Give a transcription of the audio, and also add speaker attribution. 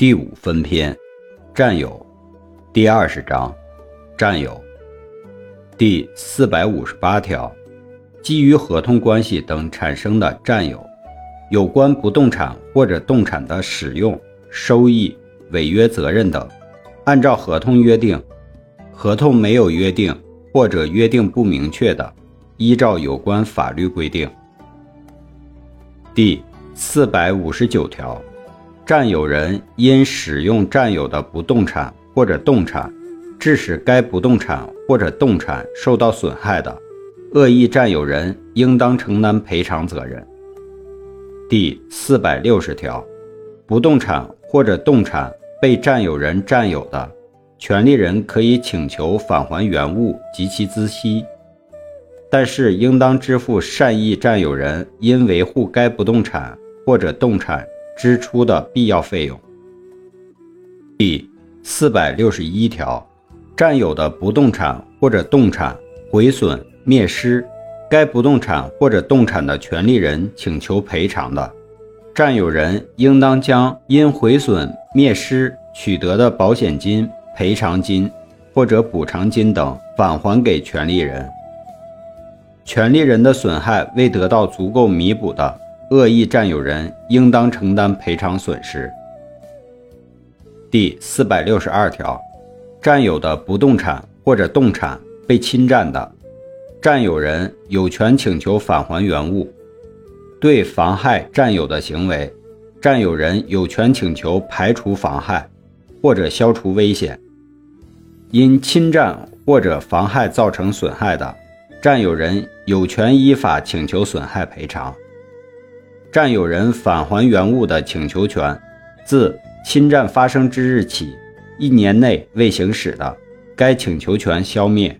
Speaker 1: 第五分篇，占有，第二十章，占有，第四百五十八条，基于合同关系等产生的占有，有关不动产或者动产的使用、收益、违约责任等，按照合同约定；合同没有约定或者约定不明确的，依照有关法律规定。第四百五十九条。占有人因使用占有的不动产或者动产，致使该不动产或者动产受到损害的，恶意占有人应当承担赔偿责任。第四百六十条，不动产或者动产被占有人占有的，权利人可以请求返还原物及其孳息，但是应当支付善意占有人因维护该不动产或者动产。支出的必要费用。第四百六十一条，占有的不动产或者动产毁损灭失，该不动产或者动产的权利人请求赔偿的，占有人应当将因毁损灭失取得的保险金、赔偿金或者补偿金等返还给权利人。权利人的损害未得到足够弥补的。恶意占有人应当承担赔偿损失。第四百六十二条，占有的不动产或者动产被侵占的，占有人有权请求返还原物。对妨害占有的行为，占有人有权请求排除妨害或者消除危险。因侵占或者妨害造成损害的，占有人有权依法请求损害赔偿。占有人返还原物的请求权，自侵占发生之日起一年内未行使的，该请求权消灭。